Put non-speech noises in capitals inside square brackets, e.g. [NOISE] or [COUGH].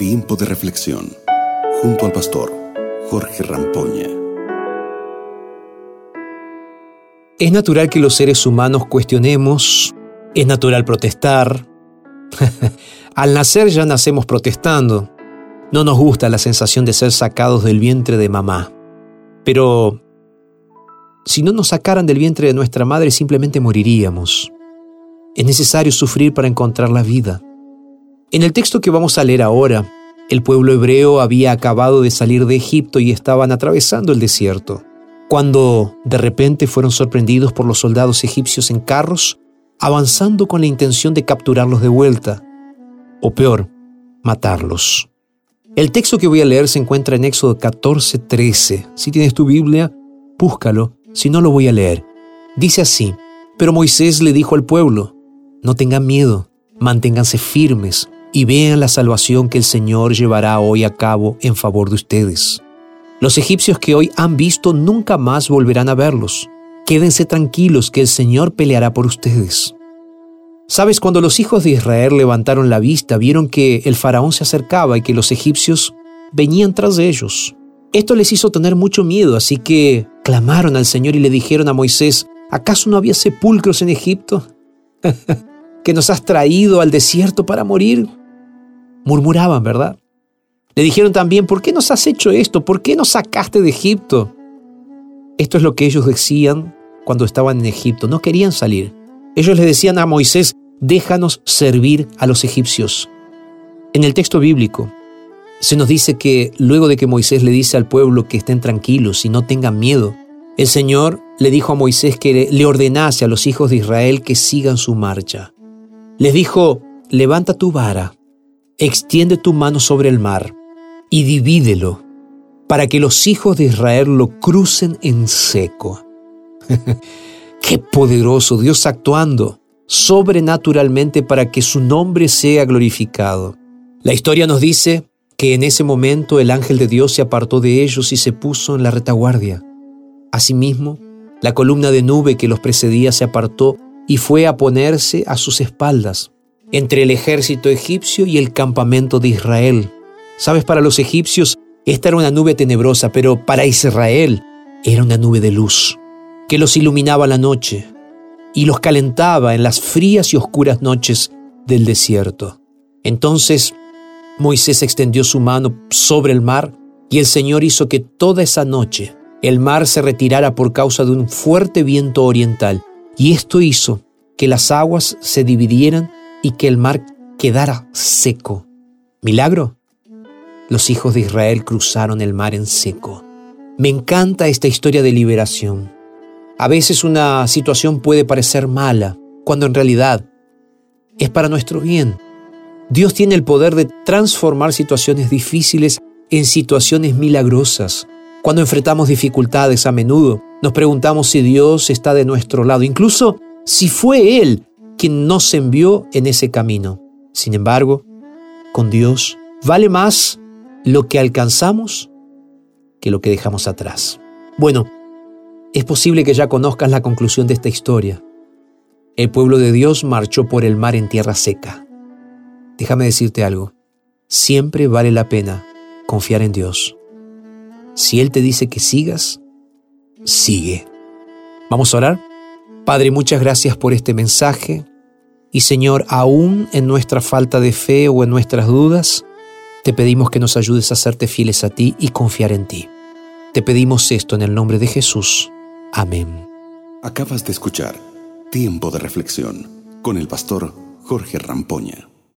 Tiempo de reflexión junto al pastor Jorge Rampoña. Es natural que los seres humanos cuestionemos, es natural protestar. [LAUGHS] Al nacer ya nacemos protestando. No nos gusta la sensación de ser sacados del vientre de mamá. Pero si no nos sacaran del vientre de nuestra madre simplemente moriríamos. Es necesario sufrir para encontrar la vida. En el texto que vamos a leer ahora, el pueblo hebreo había acabado de salir de Egipto y estaban atravesando el desierto, cuando de repente fueron sorprendidos por los soldados egipcios en carros, avanzando con la intención de capturarlos de vuelta, o peor, matarlos. El texto que voy a leer se encuentra en Éxodo 14:13. Si tienes tu Biblia, búscalo, si no lo voy a leer. Dice así, pero Moisés le dijo al pueblo, no tengan miedo, manténganse firmes y vean la salvación que el Señor llevará hoy a cabo en favor de ustedes. Los egipcios que hoy han visto nunca más volverán a verlos. Quédense tranquilos que el Señor peleará por ustedes. Sabes, cuando los hijos de Israel levantaron la vista, vieron que el faraón se acercaba y que los egipcios venían tras de ellos. Esto les hizo tener mucho miedo, así que clamaron al Señor y le dijeron a Moisés, ¿acaso no había sepulcros en Egipto? [LAUGHS] ¿Que nos has traído al desierto para morir? Murmuraban, ¿verdad? Le dijeron también, ¿por qué nos has hecho esto? ¿Por qué nos sacaste de Egipto? Esto es lo que ellos decían cuando estaban en Egipto. No querían salir. Ellos le decían a Moisés, déjanos servir a los egipcios. En el texto bíblico se nos dice que luego de que Moisés le dice al pueblo que estén tranquilos y no tengan miedo, el Señor le dijo a Moisés que le ordenase a los hijos de Israel que sigan su marcha. Les dijo, levanta tu vara, extiende tu mano sobre el mar y divídelo para que los hijos de Israel lo crucen en seco. [LAUGHS] Qué poderoso Dios actuando sobrenaturalmente para que su nombre sea glorificado. La historia nos dice que en ese momento el ángel de Dios se apartó de ellos y se puso en la retaguardia. Asimismo, la columna de nube que los precedía se apartó y fue a ponerse a sus espaldas, entre el ejército egipcio y el campamento de Israel. Sabes, para los egipcios esta era una nube tenebrosa, pero para Israel era una nube de luz, que los iluminaba la noche, y los calentaba en las frías y oscuras noches del desierto. Entonces Moisés extendió su mano sobre el mar y el Señor hizo que toda esa noche el mar se retirara por causa de un fuerte viento oriental y esto hizo que las aguas se dividieran y que el mar quedara seco. ¿Milagro? Los hijos de Israel cruzaron el mar en seco. Me encanta esta historia de liberación. A veces una situación puede parecer mala, cuando en realidad es para nuestro bien. Dios tiene el poder de transformar situaciones difíciles en situaciones milagrosas. Cuando enfrentamos dificultades a menudo, nos preguntamos si Dios está de nuestro lado, incluso si fue Él quien nos envió en ese camino. Sin embargo, con Dios vale más lo que alcanzamos que lo que dejamos atrás. Bueno, es posible que ya conozcas la conclusión de esta historia. El pueblo de Dios marchó por el mar en tierra seca. Déjame decirte algo. Siempre vale la pena confiar en Dios. Si Él te dice que sigas, sigue. ¿Vamos a orar? Padre, muchas gracias por este mensaje. Y Señor, aún en nuestra falta de fe o en nuestras dudas, te pedimos que nos ayudes a serte fieles a ti y confiar en ti. Te pedimos esto en el nombre de Jesús. Amén. Acabas de escuchar Tiempo de Reflexión con el pastor Jorge Rampoña.